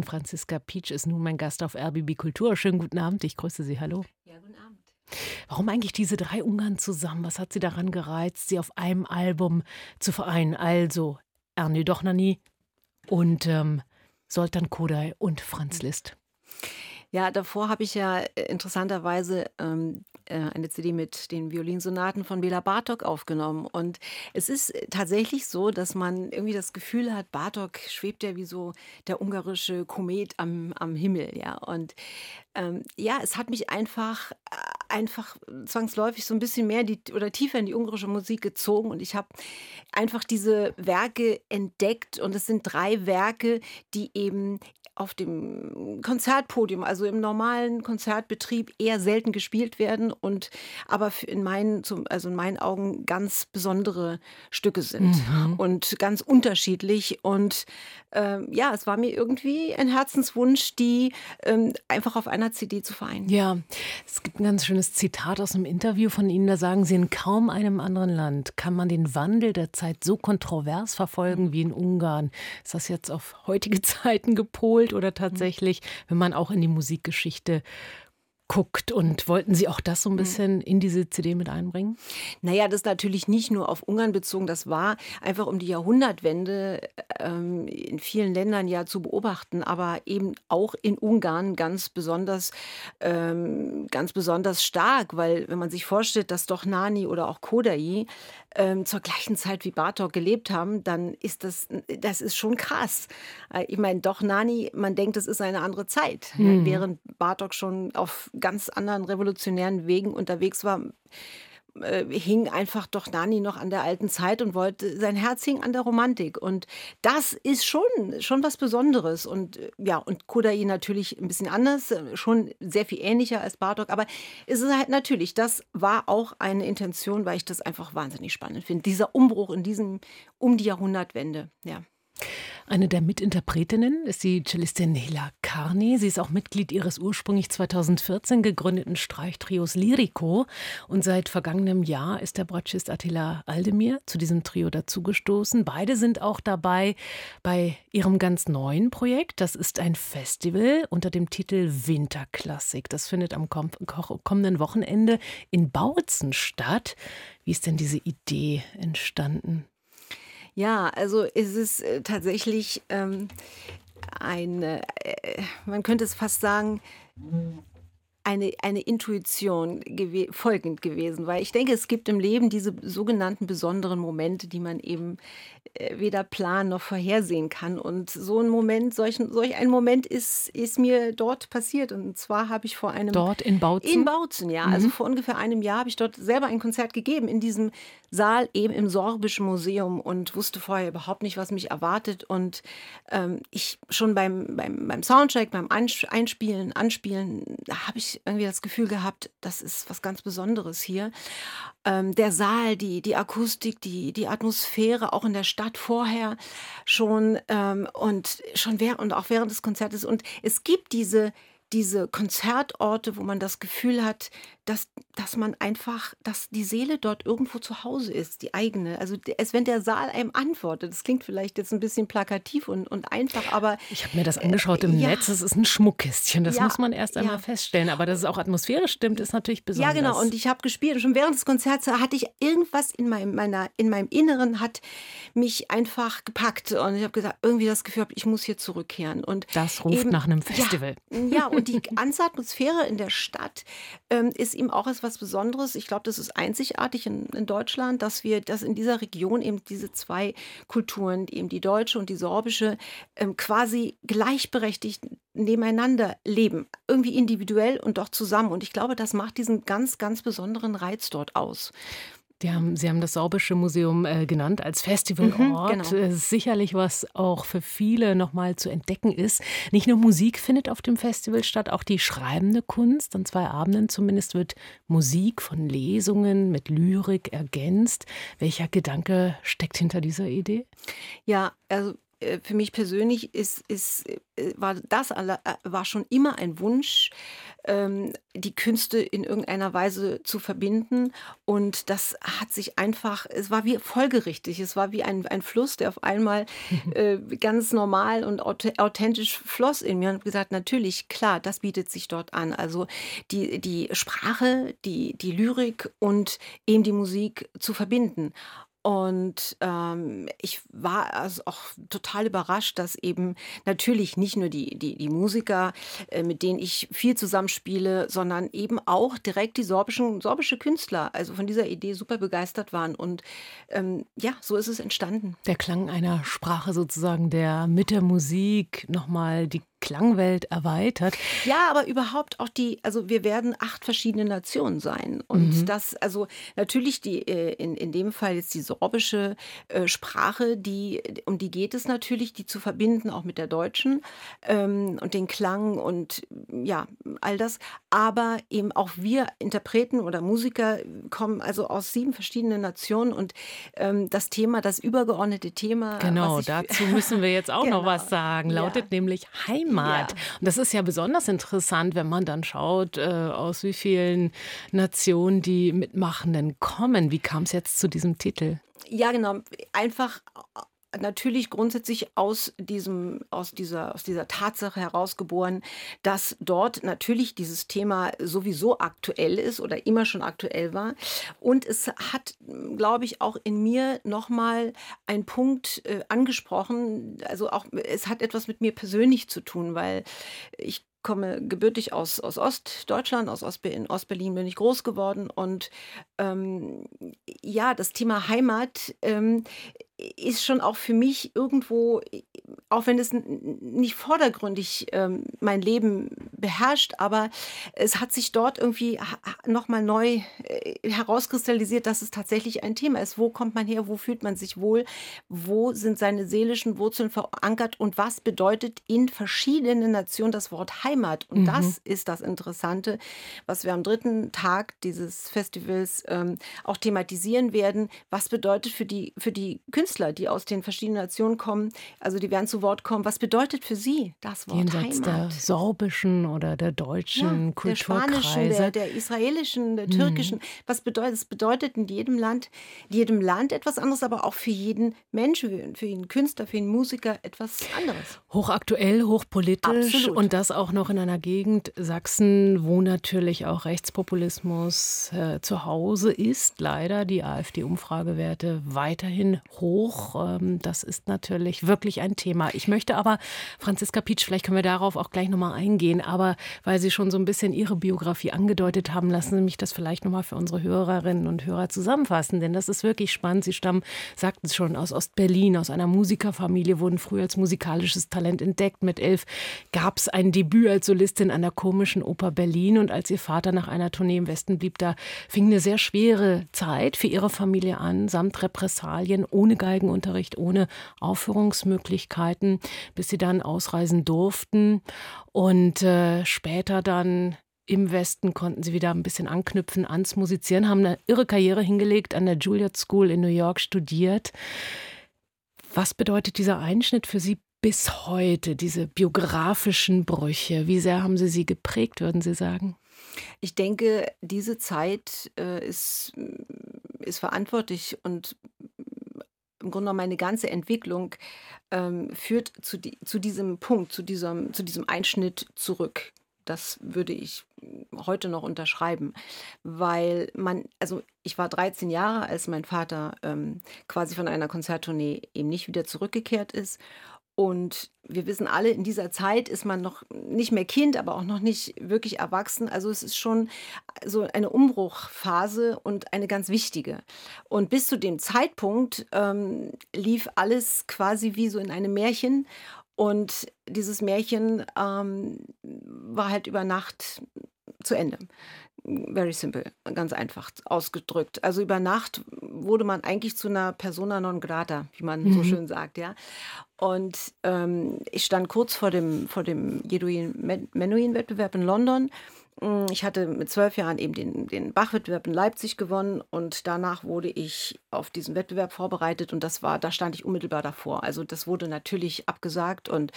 Und Franziska Pietsch ist nun mein Gast auf RBB Kultur. Schönen guten Abend, ich grüße Sie. Hallo. Ja, guten Abend. Warum eigentlich diese drei Ungarn zusammen? Was hat Sie daran gereizt, sie auf einem Album zu vereinen? Also Ernie Dochnani und ähm, Soltan Kodai und Franz Liszt. Ja, davor habe ich ja äh, interessanterweise ähm, äh, eine CD mit den Violinsonaten von Bela Bartok aufgenommen. Und es ist tatsächlich so, dass man irgendwie das Gefühl hat, Bartok schwebt ja wie so der ungarische Komet am, am Himmel. Ja, und ähm, ja, es hat mich einfach, äh, einfach zwangsläufig so ein bisschen mehr die, oder tiefer in die ungarische Musik gezogen. Und ich habe einfach diese Werke entdeckt. Und es sind drei Werke, die eben auf dem Konzertpodium, also im normalen Konzertbetrieb eher selten gespielt werden und aber in meinen, also in meinen Augen ganz besondere Stücke sind mhm. und ganz unterschiedlich. Und ähm, ja, es war mir irgendwie ein Herzenswunsch, die ähm, einfach auf einer CD zu vereinen. Ja, es gibt ein ganz schönes Zitat aus einem Interview von Ihnen, da sagen Sie, in kaum einem anderen Land kann man den Wandel der Zeit so kontrovers verfolgen wie in Ungarn. Ist das jetzt auf heutige Zeiten gepolt? Spielt oder tatsächlich, wenn man auch in die Musikgeschichte guckt. Und wollten Sie auch das so ein mhm. bisschen in diese CD mit einbringen? Naja, das ist natürlich nicht nur auf Ungarn bezogen. Das war einfach um die Jahrhundertwende ähm, in vielen Ländern ja zu beobachten, aber eben auch in Ungarn ganz besonders, ähm, ganz besonders stark, weil wenn man sich vorstellt, dass doch Nani oder auch Kodai ähm, zur gleichen Zeit wie Bartok gelebt haben, dann ist das, das ist schon krass. Äh, ich meine, doch Nani, man denkt, es ist eine andere Zeit, mhm. während Bartok schon auf ganz anderen revolutionären Wegen unterwegs war, äh, hing einfach doch Nani noch an der alten Zeit und wollte, sein Herz hing an der Romantik. Und das ist schon, schon was Besonderes. Und äh, ja, und Kodai natürlich ein bisschen anders, äh, schon sehr viel ähnlicher als Bartok. Aber es ist halt natürlich, das war auch eine Intention, weil ich das einfach wahnsinnig spannend finde. Dieser Umbruch in diesem, um die Jahrhundertwende, ja. Eine der Mitinterpretinnen ist die Cellistin Hela Carney. Sie ist auch Mitglied ihres ursprünglich 2014 gegründeten Streichtrios Lirico. Und seit vergangenem Jahr ist der Bratschist Attila Aldemir zu diesem Trio dazugestoßen. Beide sind auch dabei bei ihrem ganz neuen Projekt. Das ist ein Festival unter dem Titel Winterklassik. Das findet am kommenden Wochenende in Bautzen statt. Wie ist denn diese Idee entstanden? Ja, also ist es äh, tatsächlich ähm, eine, äh, man könnte es fast sagen, eine, eine Intuition gew folgend gewesen, weil ich denke, es gibt im Leben diese sogenannten besonderen Momente, die man eben äh, weder planen noch vorhersehen kann. Und so ein Moment, solch, solch ein Moment ist, ist mir dort passiert. Und zwar habe ich vor einem. Dort in Bautzen? In Bautzen, ja. Also mhm. Also vor ungefähr einem Jahr habe ich dort selber ein Konzert gegeben, in diesem Saal, eben im Sorbischen Museum und wusste vorher überhaupt nicht, was mich erwartet. Und ähm, ich schon beim, beim, beim Soundcheck, beim Einspielen, Anspielen, da habe ich irgendwie das Gefühl gehabt, das ist was ganz Besonderes hier. Ähm, der Saal, die, die Akustik, die, die Atmosphäre, auch in der Stadt vorher schon ähm, und schon während und auch während des Konzertes. Und es gibt diese, diese Konzertorte, wo man das Gefühl hat, dass, dass man einfach, dass die Seele dort irgendwo zu Hause ist, die eigene. Also als wenn der Saal einem antwortet. Das klingt vielleicht jetzt ein bisschen plakativ und, und einfach, aber. Ich habe mir das angeschaut im äh, ja. Netz. Es ist ein Schmuckkistchen. Das ja, muss man erst einmal ja. feststellen. Aber dass es auch atmosphärisch stimmt, ist natürlich besonders. Ja, genau. Und ich habe gespielt. Und schon während des Konzerts hatte ich irgendwas in meinem, meiner, in meinem Inneren hat mich einfach gepackt. Und ich habe gesagt, irgendwie das Gefühl, ich muss hier zurückkehren. Und das ruft eben, nach einem Festival. Ja, und die ganze Atmosphäre in der Stadt ähm, ist ihm auch etwas Besonderes. Ich glaube, das ist einzigartig in, in, Deutschland, dass wir, dass in dieser Region eben diese zwei Kulturen, eben die deutsche und die sorbische, ähm, quasi gleichberechtigt nebeneinander leben. Irgendwie individuell und doch zusammen. Und ich glaube, das macht diesen ganz, ganz besonderen Reiz dort aus. Haben, Sie haben das Sorbische Museum äh, genannt als Festivalort. Mhm, genau. Äh, sicherlich, was auch für viele nochmal zu entdecken ist. Nicht nur Musik findet auf dem Festival statt, auch die schreibende Kunst. An zwei Abenden zumindest wird Musik von Lesungen mit Lyrik ergänzt. Welcher Gedanke steckt hinter dieser Idee? Ja, also für mich persönlich ist, ist, äh, war das war schon immer ein Wunsch, ähm, die Künste in irgendeiner Weise zu verbinden. Und das hat sich einfach, es war wie folgerichtig, es war wie ein, ein Fluss, der auf einmal äh, ganz normal und authentisch floss in mir. Und gesagt, natürlich, klar, das bietet sich dort an. Also die, die Sprache, die, die Lyrik und eben die Musik zu verbinden. Und ähm, ich war also auch total überrascht, dass eben natürlich nicht nur die, die, die Musiker, äh, mit denen ich viel zusammenspiele, sondern eben auch direkt die sorbischen, sorbische Künstler, also von dieser Idee super begeistert waren. Und ähm, ja, so ist es entstanden. Der Klang einer Sprache sozusagen, der mit der Musik nochmal die Klangwelt erweitert. Ja, aber überhaupt auch die, also wir werden acht verschiedene Nationen sein. Und mhm. das, also natürlich die, äh, in, in dem Fall jetzt die sorbische äh, Sprache, die, um die geht es natürlich, die zu verbinden, auch mit der deutschen ähm, und den Klang und ja, all das. Aber eben auch wir Interpreten oder Musiker kommen also aus sieben verschiedenen Nationen und ähm, das Thema, das übergeordnete Thema. Genau, dazu müssen wir jetzt auch genau. noch was sagen, lautet ja. nämlich Heimat. Heimat. Ja. Und das ist ja besonders interessant, wenn man dann schaut, äh, aus wie vielen Nationen die Mitmachenden kommen. Wie kam es jetzt zu diesem Titel? Ja, genau. Einfach natürlich grundsätzlich aus diesem, aus dieser, aus dieser Tatsache herausgeboren, dass dort natürlich dieses Thema sowieso aktuell ist oder immer schon aktuell war. Und es hat, glaube ich, auch in mir nochmal einen Punkt äh, angesprochen. Also auch, es hat etwas mit mir persönlich zu tun, weil ich komme gebürtig aus, aus Ostdeutschland, aus Ost, in Ostberlin bin ich groß geworden und ähm, ja, das Thema Heimat ähm, ist schon auch für mich irgendwo, auch wenn es nicht vordergründig ähm, mein Leben beherrscht, aber es hat sich dort irgendwie nochmal neu äh, herauskristallisiert, dass es tatsächlich ein Thema ist. Wo kommt man her? Wo fühlt man sich wohl? Wo sind seine seelischen Wurzeln verankert? Und was bedeutet in verschiedenen Nationen das Wort Heimat? Und mhm. das ist das Interessante, was wir am dritten Tag dieses Festivals ähm, auch thematisieren werden. Was bedeutet für die, für die Künstler Künstler, die aus den verschiedenen Nationen kommen, also die werden zu Wort kommen. Was bedeutet für sie das Wort Jenseits Heimat? der sorbischen oder der deutschen ja, Kulturkreise? Der spanischen, der, der israelischen, der türkischen. Mhm. Was bedeutet es? bedeutet in jedem Land, jedem Land etwas anderes, aber auch für jeden Menschen, für jeden Künstler, für jeden Musiker etwas anderes. Hochaktuell, hochpolitisch Absolut. und das auch noch in einer Gegend Sachsen, wo natürlich auch Rechtspopulismus äh, zu Hause ist. Leider die AfD-Umfragewerte weiterhin hoch hoch. Ähm, das ist natürlich wirklich ein Thema. Ich möchte aber, Franziska Pietsch, vielleicht können wir darauf auch gleich nochmal eingehen, aber weil Sie schon so ein bisschen Ihre Biografie angedeutet haben, lassen Sie mich das vielleicht nochmal für unsere Hörerinnen und Hörer zusammenfassen, denn das ist wirklich spannend. Sie stammen, sagten es schon, aus Ostberlin, aus einer Musikerfamilie, wurden früh als musikalisches Talent entdeckt. Mit elf gab es ein Debüt als Solistin an der komischen Oper Berlin und als ihr Vater nach einer Tournee im Westen blieb, da fing eine sehr schwere Zeit für ihre Familie an, samt Repressalien, ohne Geigenunterricht ohne Aufführungsmöglichkeiten, bis sie dann ausreisen durften. Und äh, später dann im Westen konnten sie wieder ein bisschen anknüpfen ans Musizieren, haben eine irre Karriere hingelegt, an der Juilliard School in New York studiert. Was bedeutet dieser Einschnitt für Sie bis heute, diese biografischen Brüche? Wie sehr haben Sie sie geprägt, würden Sie sagen? Ich denke, diese Zeit äh, ist, ist verantwortlich und im Grunde genommen meine ganze Entwicklung ähm, führt zu, die, zu diesem Punkt, zu diesem, zu diesem Einschnitt zurück. Das würde ich heute noch unterschreiben, weil man, also ich war 13 Jahre, als mein Vater ähm, quasi von einer Konzerttournee eben nicht wieder zurückgekehrt ist und wir wissen alle, in dieser Zeit ist man noch nicht mehr Kind, aber auch noch nicht wirklich erwachsen. Also es ist schon so eine Umbruchphase und eine ganz wichtige. Und bis zu dem Zeitpunkt ähm, lief alles quasi wie so in einem Märchen. Und dieses Märchen ähm, war halt über Nacht zu Ende. Very simple, ganz einfach ausgedrückt. Also über Nacht wurde man eigentlich zu einer persona non grata, wie man mhm. so schön sagt, ja. Und ähm, ich stand kurz vor dem, vor dem Menuhin-Wettbewerb in London. Mm, ich hatte mit zwölf Jahren eben den, den Bach-Wettbewerb in Leipzig gewonnen und danach wurde ich auf diesen Wettbewerb vorbereitet und das war, da stand ich unmittelbar davor. Also das wurde natürlich abgesagt und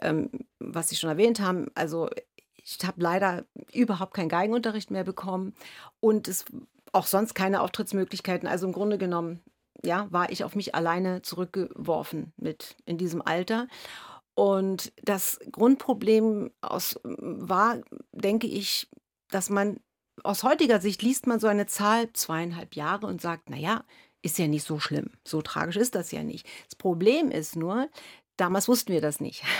ähm, was Sie schon erwähnt haben, also ich habe leider überhaupt keinen Geigenunterricht mehr bekommen und es auch sonst keine Auftrittsmöglichkeiten. Also im Grunde genommen, ja, war ich auf mich alleine zurückgeworfen mit in diesem Alter. Und das Grundproblem aus, war, denke ich, dass man aus heutiger Sicht liest man so eine Zahl zweieinhalb Jahre und sagt, naja, ist ja nicht so schlimm. So tragisch ist das ja nicht. Das Problem ist nur, Damals wussten wir das nicht.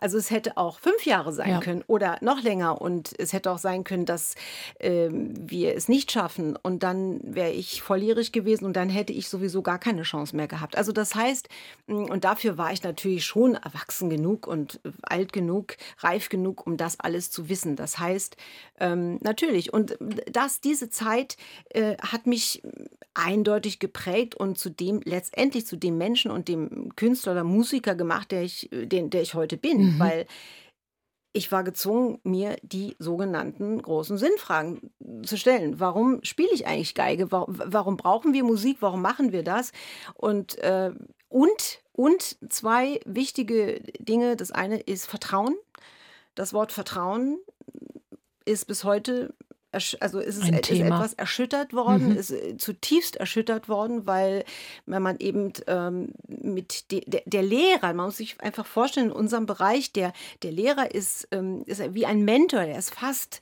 Also es hätte auch fünf Jahre sein ja. können oder noch länger und es hätte auch sein können, dass äh, wir es nicht schaffen und dann wäre ich volljährig gewesen und dann hätte ich sowieso gar keine Chance mehr gehabt. Also das heißt, mm, und dafür war ich natürlich schon erwachsen genug und alt genug, reif genug, um das alles zu wissen. Das heißt, ähm, natürlich, und das, diese Zeit äh, hat mich eindeutig geprägt und zu dem, letztendlich zu dem Menschen und dem Künstler oder Musiker gemacht, der ich, den, der ich heute bin. Mhm. Weil ich war gezwungen, mir die sogenannten großen Sinnfragen zu stellen. Warum spiele ich eigentlich Geige? Warum, warum, brauchen wir Musik? Warum machen wir das? Und, äh, und, und zwei wichtige Dinge. Das eine ist Vertrauen. Das Wort Vertrauen ist bis heute also ist es ist etwas erschüttert worden, mhm. ist äh, zutiefst erschüttert worden, weil wenn man eben ähm, mit de, de, der Lehrer, man muss sich einfach vorstellen, in unserem Bereich, der, der Lehrer ist, ähm, ist wie ein Mentor, der ist fast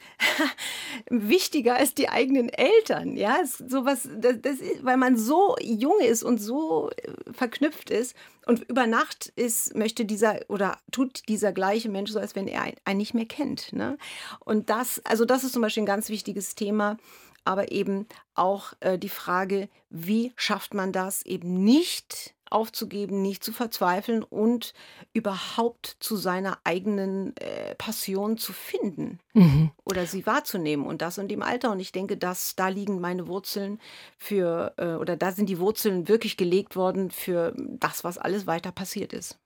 wichtiger als die eigenen Eltern. Ja, sowas, das, das ist, weil man so jung ist und so äh, verknüpft ist. Und über Nacht ist, möchte dieser oder tut dieser gleiche Mensch so, als wenn er einen nicht mehr kennt. Ne? Und das, also das ist zum Beispiel ein ganz wichtiges Thema, aber eben auch äh, die Frage, wie schafft man das eben nicht aufzugeben, nicht zu verzweifeln und überhaupt zu seiner eigenen äh, Passion zu finden mhm. oder sie wahrzunehmen und das in dem Alter. Und ich denke, dass da liegen meine Wurzeln für, äh, oder da sind die Wurzeln wirklich gelegt worden für das, was alles weiter passiert ist.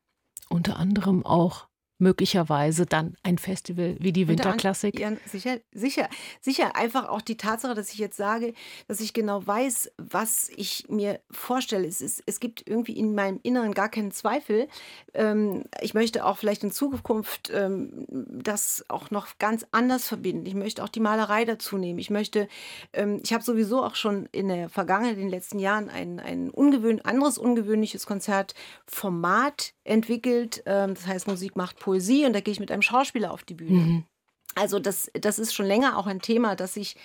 Unter anderem auch möglicherweise dann ein Festival wie die Winterklassik? Ja, sicher, sicher, sicher. Einfach auch die Tatsache, dass ich jetzt sage, dass ich genau weiß, was ich mir vorstelle. Es, ist, es gibt irgendwie in meinem Inneren gar keinen Zweifel. Ähm, ich möchte auch vielleicht in Zukunft ähm, das auch noch ganz anders verbinden. Ich möchte auch die Malerei dazu nehmen. Ich möchte, ähm, ich habe sowieso auch schon in der Vergangenheit, in den letzten Jahren ein, ein ungewöhn, anderes ungewöhnliches Konzertformat entwickelt. Das heißt, Musik macht Poesie und da gehe ich mit einem Schauspieler auf die Bühne. Mhm. Also das, das ist schon länger auch ein Thema, dass ich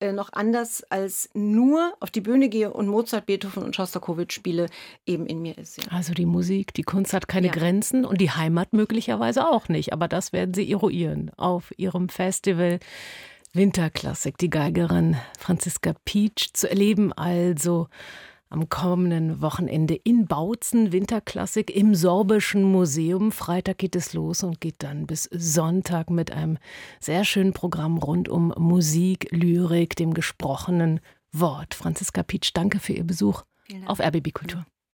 äh, noch anders als nur auf die Bühne gehe und Mozart, Beethoven und Schostakowitsch spiele, eben in mir ist. Ja. Also die Musik, die Kunst hat keine ja. Grenzen und die Heimat möglicherweise auch nicht. Aber das werden Sie eruieren auf Ihrem Festival. Winterklassik, die Geigerin Franziska Pietsch zu erleben, also am kommenden Wochenende in Bautzen, Winterklassik im Sorbischen Museum. Freitag geht es los und geht dann bis Sonntag mit einem sehr schönen Programm rund um Musik, Lyrik, dem gesprochenen Wort. Franziska Pietsch, danke für Ihr Besuch auf RBB Kultur.